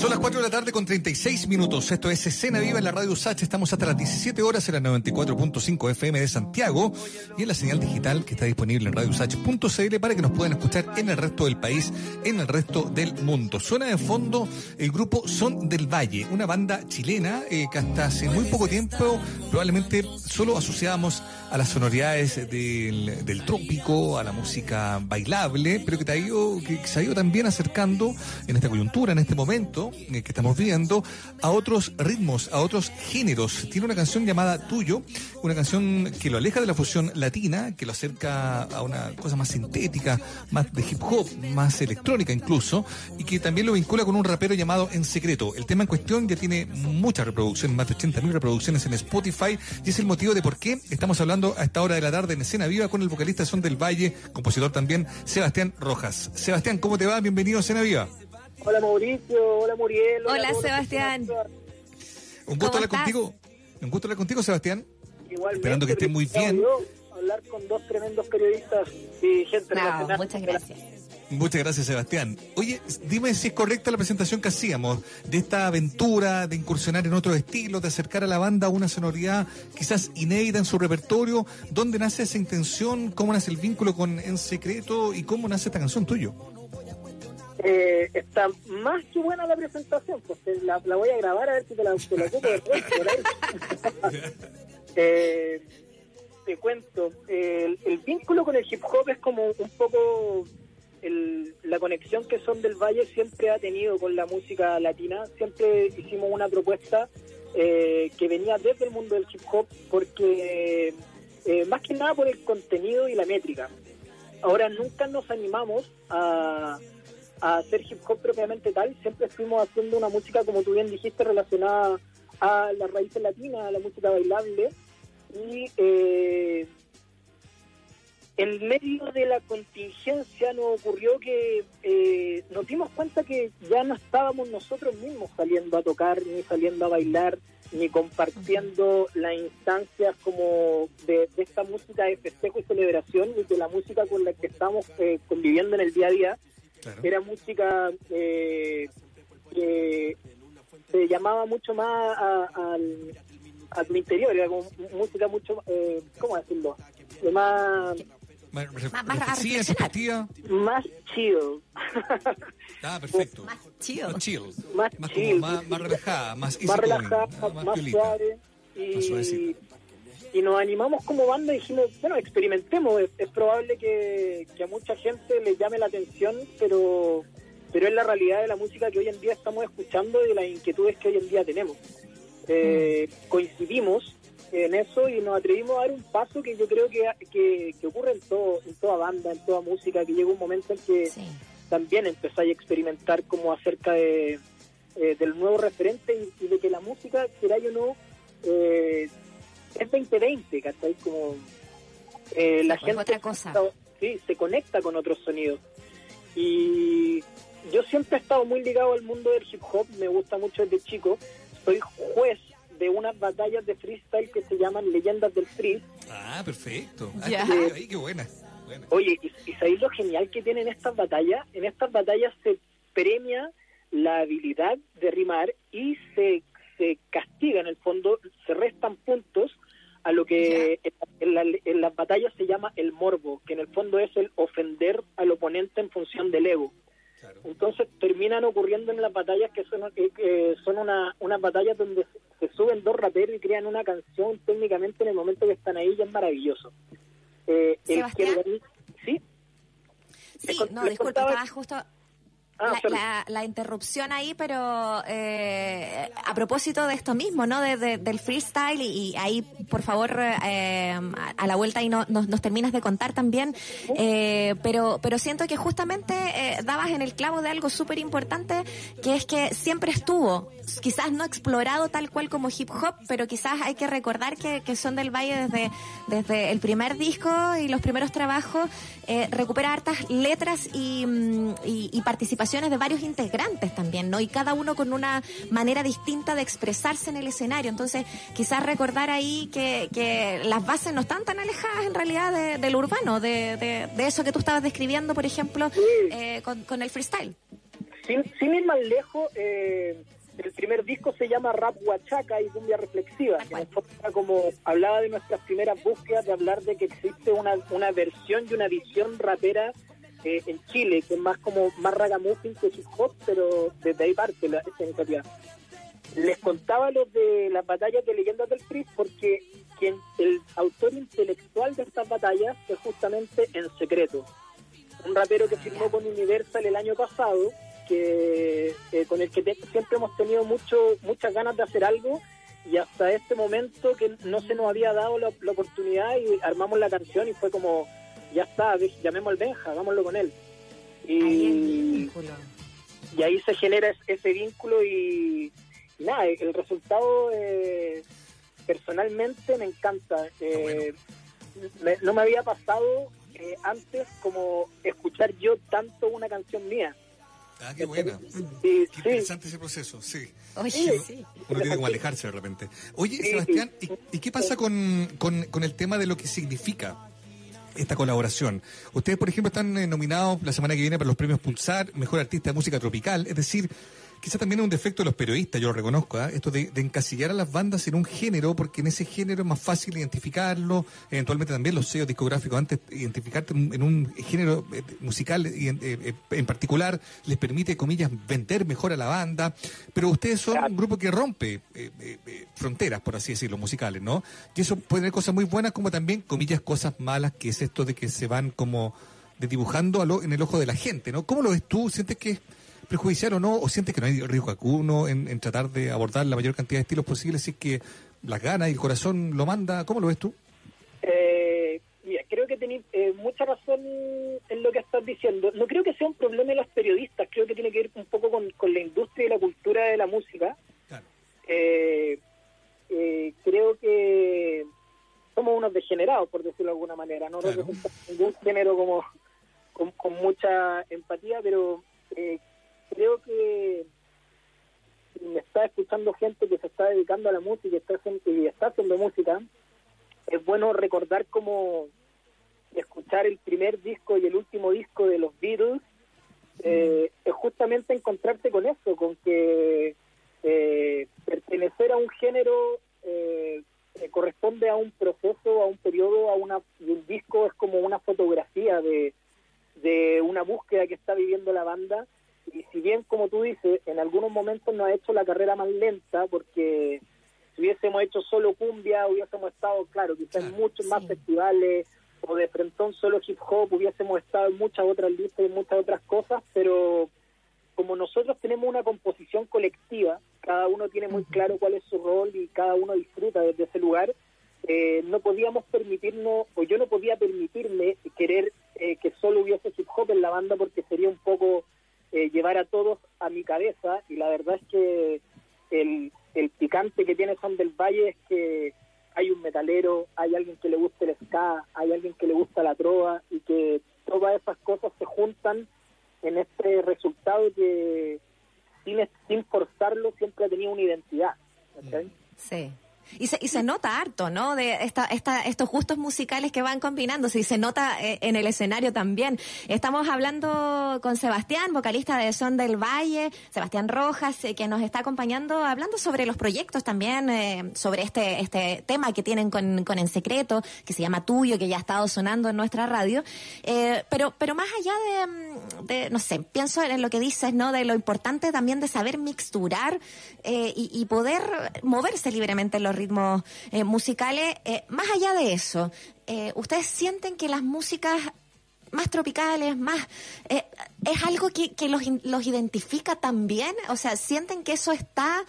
Son las 4 de la tarde con 36 minutos. Esto es Escena Viva en la Radio USACH. Estamos hasta las 17 horas en la 94.5 FM de Santiago y en la señal digital que está disponible en radiousach.cl para que nos puedan escuchar en el resto del país, en el resto del mundo. Suena de fondo el grupo Son del Valle, una banda chilena eh, que hasta hace muy poco tiempo probablemente solo asociábamos a las sonoridades del, del trópico, a la música bailable, pero que, te ha ido, que se ha ido también acercando en esta coyuntura, en este momento eh, que estamos viendo a otros ritmos, a otros géneros. Tiene una canción llamada Tuyo, una canción que lo aleja de la fusión latina, que lo acerca a una cosa más sintética, más de hip hop, más electrónica incluso, y que también lo vincula con un rapero llamado En Secreto. El tema en cuestión ya tiene muchas reproducciones, más de 80.000 reproducciones en Spotify, y es el motivo de por qué estamos hablando a esta hora de la tarde en Escena Viva con el vocalista Son del Valle, compositor también, Sebastián Rojas. Sebastián, ¿cómo te va? Bienvenido a Escena Viva. Hola Mauricio, hola Muriel. Hola, Sebastián. Un gusto hablar contigo. Un gusto hablar contigo, Sebastián. Igualmente, Esperando que estés muy bien. hablar con dos tremendos periodistas y gente no, Muchas gracias. Muchas gracias, Sebastián. Oye, dime si es correcta la presentación que hacíamos de esta aventura de incursionar en otro estilo, de acercar a la banda a una sonoridad quizás inédita en su repertorio. ¿Dónde nace esa intención? ¿Cómo nace el vínculo con En Secreto? ¿Y cómo nace esta canción tuyo? Eh, está más que buena la presentación, pues la, voy a grabar a ver si te la, te la ocupo después. eh, te cuento, el, vínculo con el hip hop es como un poco el, la conexión que Son del Valle siempre ha tenido con la música latina. Siempre hicimos una propuesta eh, que venía desde el mundo del hip hop porque eh, más que nada por el contenido y la métrica. Ahora nunca nos animamos a hacer hip hop propiamente tal, siempre estuvimos haciendo una música, como tú bien dijiste, relacionada a las raíces latinas, a la música bailable. Y eh, en medio de la contingencia nos ocurrió que eh, nos dimos cuenta que ya no estábamos nosotros mismos saliendo a tocar, ni saliendo a bailar, ni compartiendo las instancias como de, esta música de festejo y celebración, ni de la música con la que estamos eh, conviviendo en el día a día era música eh, que se llamaba mucho más al, a mi interior, era como música mucho, eh, ¿cómo decirlo? De más... Más, más, más, más chill. Ah, perfecto. Más chill. Más chill. Más, más, chill. más, más relajada, más Más relajada, más, más suave. Y, y nos animamos como banda y dijimos, bueno, experimentemos, es, probable que, a mucha gente le llame la atención, pero, pero es la realidad de la música que hoy en día estamos escuchando y de las inquietudes que hoy en día tenemos. Eh, mm. Coincidimos en eso y nos atrevimos a dar un paso que yo creo que, que, ocurre en, todo, en toda banda, en toda música, que llega un momento en que también empezáis a experimentar como acerca de, eh, del nuevo referente y, de que la música, quiera o no, eh, es 2020, ¿cachai? Como eh, la gente otra cosa. sí, se conecta con otros sonidos. Y yo siempre he estado muy ligado al mundo del hip hop, me gusta mucho desde chico. Soy juez de unas batallas de freestyle que se llaman Leyendas del Free. Ah, perfecto. Ah, qué buena. Oye, ¿y, ¿y sabéis lo genial que tienen estas batallas? En estas batallas se premia la habilidad de rimar y se se castiga en el fondo, se restan puntos a lo que en, las batallas se llama el morbo, que en el fondo es el ofender al oponente en función del ego. Entonces terminan ocurriendo en las batallas que son, eh, son una, unas batallas donde se, suben dos raperos y crean una canción técnicamente en el momento que están ahí, ya es maravilloso. Eh, el que, ¿Sí? Sí, no, disculpa, estaba justo Ah, la, interrupción ahí, pero eh, a propósito de esto mismo, ¿no? De, del freestyle y, ahí, por favor, eh, a la vuelta ahí no, nos, terminas de contar también, eh, pero, pero siento que justamente dabas en el clavo de algo súper importante, que es que siempre estuvo, quizás no explorado tal cual como hip hop, pero quizás hay que recordar que, que Son del Valle desde, desde el primer disco y los primeros trabajos recupera hartas letras y, mm, y, y participación de varios integrantes también, ¿no? Y cada uno con una manera distinta de expresarse en el escenario. Entonces, quizás recordar ahí que, que las bases no están tan alejadas en realidad del urbano, de, de, eso que tú estabas describiendo, por ejemplo, eh, con, el freestyle. sin, sin ir más lejos, eh, el primer disco se llama Rap Huachaca y Cumbia Reflexiva, que como hablaba de nuestras primeras búsquedas, de hablar de que existe una, una versión y una visión rapera eh, en Chile, que es más como más ragamuffin que hip hop, pero desde ahí parte la, esta iniciativa. Les contaba los de las batallas de leyendas del PRI porque quien el autor intelectual de estas batallas es justamente En Secreto, un rapero que firmó con Universal el año pasado que eh, con el que siempre hemos tenido mucho muchas ganas de hacer algo y hasta este momento que no se nos había dado la, oportunidad y armamos la canción y fue como ya está, llamemos al Benja, hagámoslo con él. Y, y ahí se genera ese vínculo y, nada, el resultado eh, personalmente me encanta. Eh, no me había pasado antes como escuchar yo tanto una canción mía. Ah, qué buena. qué interesante ese proceso, sí. Oye, sí. Uno tiene que alejarse de repente. Oye, Sebastián, ¿y, qué pasa con, con, el tema de lo que significa esta colaboración. Ustedes, por ejemplo, están eh, nominados la semana que viene para los premios Pulsar, Mejor Artista de Música Tropical, es decir, Quizá también es un defecto de los periodistas, yo lo reconozco, ¿ah? esto de, encasillar a las bandas en un género, porque en ese género es más fácil identificarlo, eventualmente también los sellos discográficos, antes identificarte en un género eh, musical eh, eh, en particular, les permite, comillas, vender mejor a la banda, pero ustedes son un grupo que rompe fronteras, por así decirlo, musicales, ¿no? Y eso puede tener cosas muy buenas como también, comillas, cosas malas, que es esto de que se van como dibujando en el ojo de la gente, ¿no? ¿Cómo lo ves tú? ¿Sientes que perjudicial o no? ¿O sientes que no hay riesgo alguno en, tratar de abordar la mayor cantidad de estilos posibles si es que las ganas y el corazón lo manda? ¿Cómo lo ves tú? Eh, mira, creo que tenéis eh, mucha razón en lo que estás diciendo. No creo que sea un problema de los periodistas, creo que tiene que ver un poco con, la industria y la cultura de la música. Eh, creo que somos unos degenerados, por decirlo de alguna manera. No representamos ningún género como con, mucha empatía, pero eh, creo que me está escuchando gente que se está dedicando a la música y está, y está haciendo música, es bueno recordar cómo escuchar el primer disco y el último disco de los Beatles eh, es justamente encontrarse con eso, con que eh, pertenecer a un género eh, corresponde a un proceso, a un periodo, a una y un disco es como una fotografía de, de una búsqueda que está viviendo la banda y si bien, como tú dices, en algunos momentos nos ha hecho la carrera más lenta, porque si hubiésemos hecho solo cumbia, hubiésemos estado, claro, quizás en muchos más festivales, o de frentón solo hip hop, hubiésemos estado en muchas otras listas y en muchas otras cosas, pero como nosotros tenemos una composición colectiva, cada uno tiene muy claro cuál es su rol y cada uno disfruta desde ese lugar, eh, no podíamos permitirnos, o yo no podía permitirme querer eh, que solo hubiese hip hop en la banda porque sería un poco eh, llevar a todos a mi cabeza y la verdad es que el, el picante que tiene Son del Valle es que hay un metalero, hay alguien que le gusta el ska, hay alguien que le gusta la trova y que todas esas cosas se juntan en este resultado que sin, sin forzarlo siempre ha tenido una identidad. Sí. Y se, y se nota harto, ¿no? De esta, esta, estos gustos musicales que van combinándose y se nota eh, en el escenario también. Estamos hablando con Sebastián, vocalista de Son del Valle, Sebastián Rojas, eh, que nos está acompañando hablando sobre los proyectos también, eh, sobre este, este tema que tienen con, con En Secreto, que se llama Tuyo, que ya ha estado sonando en nuestra radio. pero, pero más allá de, de, no sé, pienso en lo que dices, ¿no? De lo importante también de saber mixturar y, y poder moverse libremente en los ritmos eh, musicales. Eh, más allá de eso, eh, ¿ustedes sienten que las músicas más tropicales, más es algo que, que los, los, identifica también? O sea, ¿sienten que eso está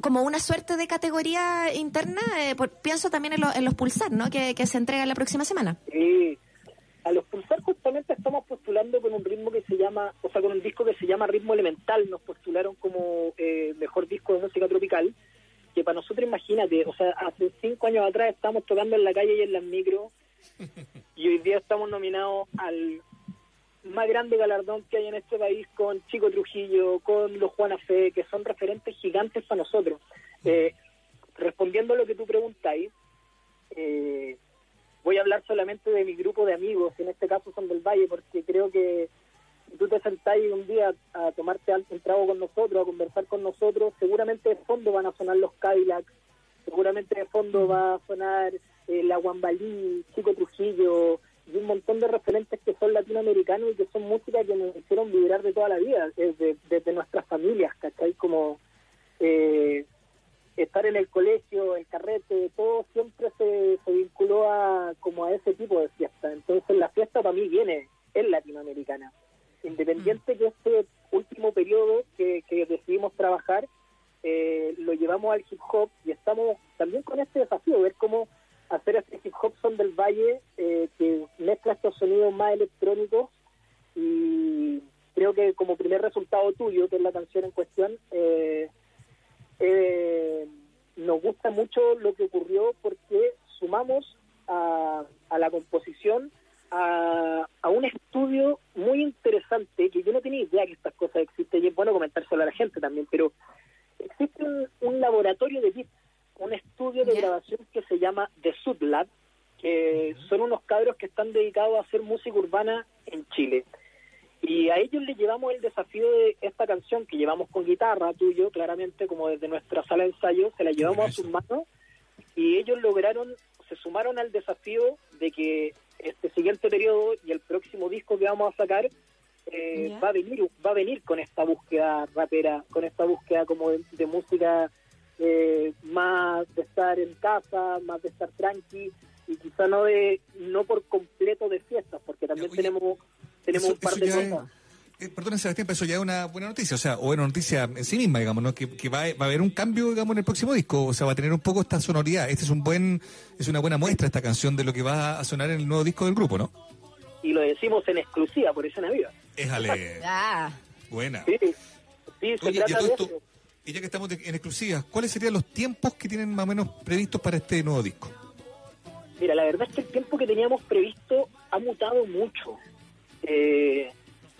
como una suerte de categoría interna? pienso también en, los Pulsar, ¿no? Que, que se entrega la próxima semana. Sí, a los Pulsar justamente estamos postulando con un ritmo que se llama, o sea, con un disco que se llama Ritmo Elemental, nos postularon como mejor disco de música tropical que para nosotros, imagínate, o sea, hace cinco años atrás estábamos tocando en la calle y en las micro, y hoy día estamos nominados al más grande galardón que hay en este país con Chico Trujillo, con los Juana Fe, que son referentes gigantes para nosotros. Eh, respondiendo a lo que tú preguntáis, eh, voy a hablar solamente de mi grupo de amigos, en este caso son del Valle, porque creo que si tú te sentás un día a tomarte un trago con nosotros, a conversar con nosotros, seguramente de fondo van a sonar los Cadillacs, seguramente de fondo va a sonar eh, la Guambalí, Chico Trujillo, y un montón de referentes que son latinoamericanos y que son música que nos hicieron vibrar de toda la vida, desde, desde nuestras familias, ¿cachai? Como eh, estar en el colegio, el carrete, todo siempre se, se vinculó a como a ese tipo de fiesta. Entonces la fiesta para mí viene, es latinoamericana. Independiente que este último periodo que, decidimos trabajar, eh, lo llevamos al hip hop y estamos también con este desafío, ver cómo hacer este hip hop son del valle eh, que mezcla estos sonidos más electrónicos y creo que como primer resultado tuyo, que es la canción en cuestión, eh, eh, nos gusta mucho lo que ocurrió porque sumamos a, la composición a, un estudio muy interesante que yo no tenía idea que estas cosas existen y es bueno comentárselo a la gente también, pero existe un, laboratorio de beats un estudio de grabación que se llama The Lab que son unos cabros que están dedicados a hacer música urbana en Chile. Y a ellos les llevamos el desafío de esta canción que llevamos con guitarra, tuyo, claramente, como desde nuestra sala de ensayo, se la llevamos a sus manos y ellos lograron, se sumaron al desafío de que este siguiente periodo y el próximo disco que vamos a sacar eh, va a venir va a venir con esta búsqueda rapera, con esta búsqueda como de música eh, más de estar en casa, más de estar tranqui y quizá no de no por completo de fiestas, porque también tenemos tenemos un par de cosas. Eh, perdón, Sebastián, pero eso ya es una buena noticia, o sea, o buena noticia en sí misma, digamos, ¿no? que, va, va, a haber un cambio, digamos, en el próximo disco, o sea, va a tener un poco esta sonoridad. Este es un buen, es una buena muestra esta canción de lo que va a sonar en el nuevo disco del grupo, ¿no? Y lo decimos en exclusiva por Escena Viva. Éjale. Buena. Sí, sí se trata de eso y ya que estamos en exclusiva, ¿cuáles serían los tiempos que tienen más o menos previstos para este nuevo disco? Mira, la verdad es que el tiempo que teníamos previsto ha mutado mucho. Eh,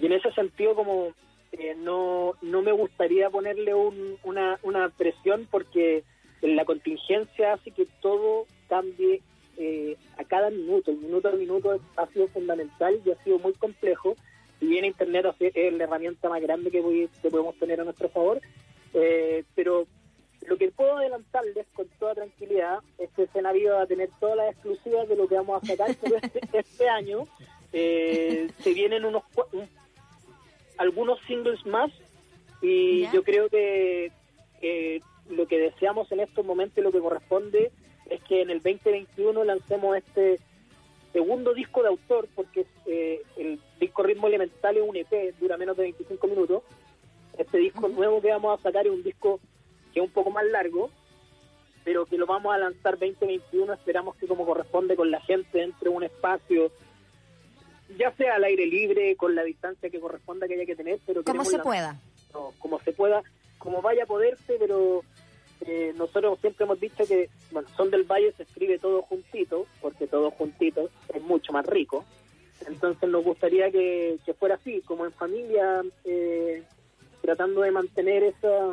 y en ese sentido, como eh, no, no me gustaría ponerle una, una presión porque la contingencia hace que todo cambie eh, a cada minuto. El minuto a minuto ha sido fundamental y ha sido muy complejo. Si bien Internet es la herramienta más grande que, que podemos tener a nuestro favor, eh, pero lo que puedo adelantarles con toda tranquilidad es que Viva va a tener todas las exclusivas de lo que vamos a sacar, pero este, este año. Eh, se vienen unos algunos singles más y yo creo que lo que deseamos en estos momentos y lo que corresponde es que en el 2021 lancemos este segundo disco de autor, porque eh, el disco Ritmo Elemental es un EP, dura menos de 25 minutos, este disco nuevo que vamos a sacar es un disco que es un poco más largo, pero que lo vamos a lanzar 2021. Esperamos que como corresponde con la gente entre un espacio, ya sea al aire libre, con la distancia que corresponda que haya que tener, pero como se pueda. como se pueda, como vaya a poderse, pero eh, nosotros siempre hemos dicho que, bueno, Son del Valle se escribe todo juntito, porque todo juntito es mucho más rico. Entonces nos gustaría que, que fuera así, como en familia, eh, tratando de mantener esa,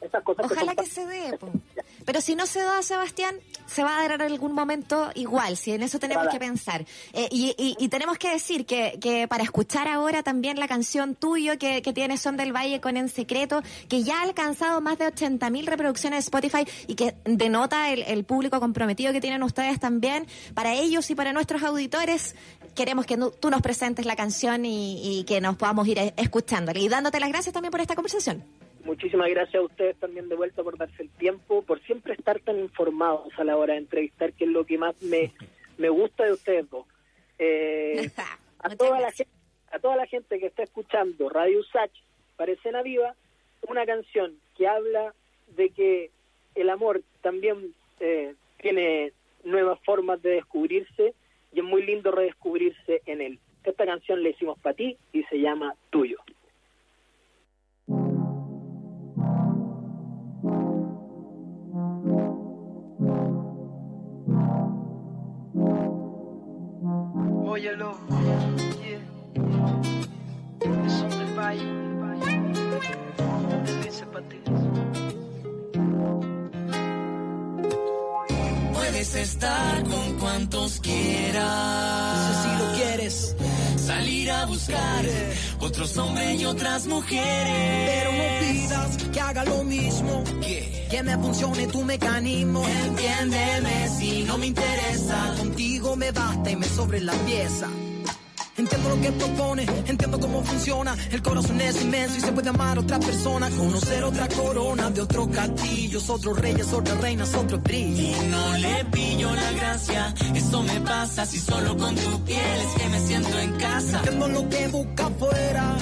esas cosas. Ojalá que, se dé. Pero si no se da, Sebastián, se va a dar en algún momento igual, si en eso tenemos que pensar. Eh, y, tenemos que decir que, que, para escuchar ahora también la canción tuyo que, que tiene Son del Valle con En Secreto, que ya ha alcanzado más de 80.000 reproducciones de Spotify y que denota el, el, público comprometido que tienen ustedes también, para ellos y para nuestros auditores, queremos que tú nos presentes la canción y, y que nos podamos ir escuchándola. Y dándote las gracias también por esta conversación. Muchísimas gracias a ustedes también de vuelta por darse el tiempo, por siempre estar tan informados a la hora de entrevistar, que es lo que más me, me gusta de ustedes dos. Eh, a, toda la gente, a toda la gente que está escuchando Radio Sach para Escena Viva, una canción que habla de que el amor también eh, tiene nuevas formas de descubrirse y es muy lindo redescubrirse en él. Esta canción la hicimos para ti y se llama Tuyo. Óyelo, yeah. Son del valle, ti. Puedes estar con cuantos quieras. Si lo quieres salir a buscar otros hombres y otras mujeres. Pero no pidas que haga lo mismo, que me funcione tu mecanismo. Entiéndeme si no me interesa, contigo me basta y me sobre la pieza. Entiendo lo que propone, entiendo cómo funciona. El corazón es inmenso y se puede amar a otra persona. Conocer otra corona de otro castillo, otros reyes, otras reinas, otro brillo. Y no le pillo la gracia, eso me pasa si solo con tu piel es que me siento en casa. Entiendo lo que busca afuera,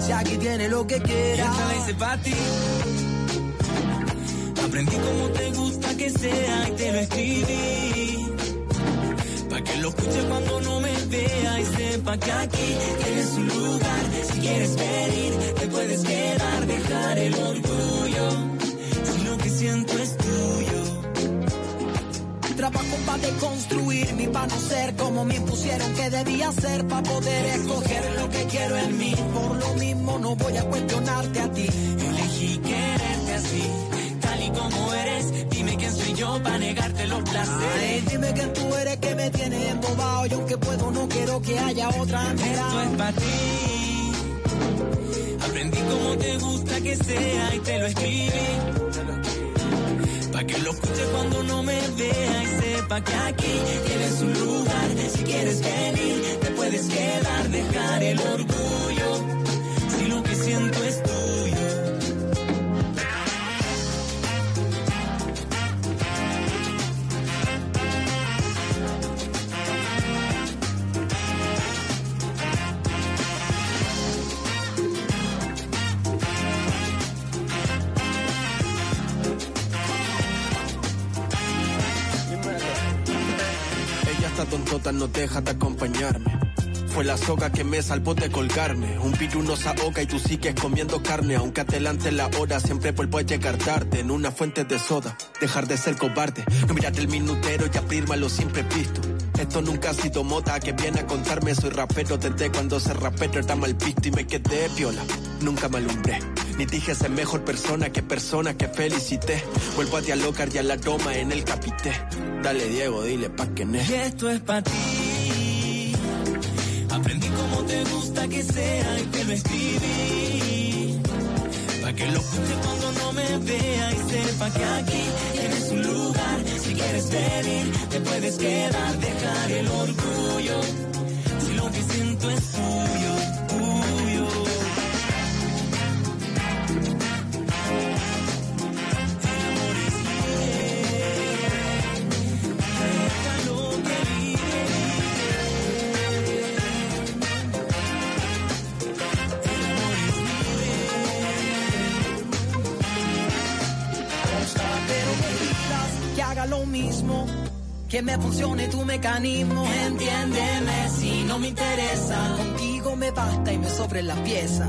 si aquí tiene lo que quiera. Y para ti. Aprendí como te gusta que sea y te lo escribí que lo escuche cuando no me vea y sepa que aquí tienes un lugar. Si quieres venir, te puedes quedar, dejar el orgullo. Si lo que siento es tuyo. Trabajo para deconstruirme, para no ser como me impusieron que debía ser, para poder escoger lo que quiero en mí. Por lo mismo no voy a cuestionarte a ti. Elegí quererte así, tal y como eres. Yo para negarte los placeres. dime quién tú eres que me tienes embobado. Y aunque puedo, no quiero que haya otra Esto es para ti. Aprendí como te gusta que sea y te lo escribí. Pa' que lo escuche cuando no me vea y sepa que aquí tienes un lugar. Si quieres venir, te puedes quedar, dejar el orgullo. No deja de acompañarme. Fue la soga que me salvó de colgarme. Un virus nos ahoga y tú sigues comiendo carne. Aunque adelante la hora, siempre vuelvo a llegar tarde. En una fuente de soda, dejar de ser cobarde. No mirar el minutero y abrirme a lo siempre visto. Esto nunca ha sido moda que viene a contarme. Soy rapero desde cuando ser rapero era mal visto y me quedé viola. Nunca me alumbré. Ni dije ser mejor persona que persona que felicité. Vuelvo a dialogar y a la toma en el capité. Dale Diego, dile pa' que ne. Y esto es pa' ti. Aprendí como te gusta que sea y que lo escribí. Pa' que lo escuche cuando no me vea y sepa que aquí tienes un lugar. Si quieres venir, te puedes quedar, dejar el orgullo. Que me funcione tu mecanismo, entiéndeme si no me interesa. Contigo me basta y me sobre la pieza.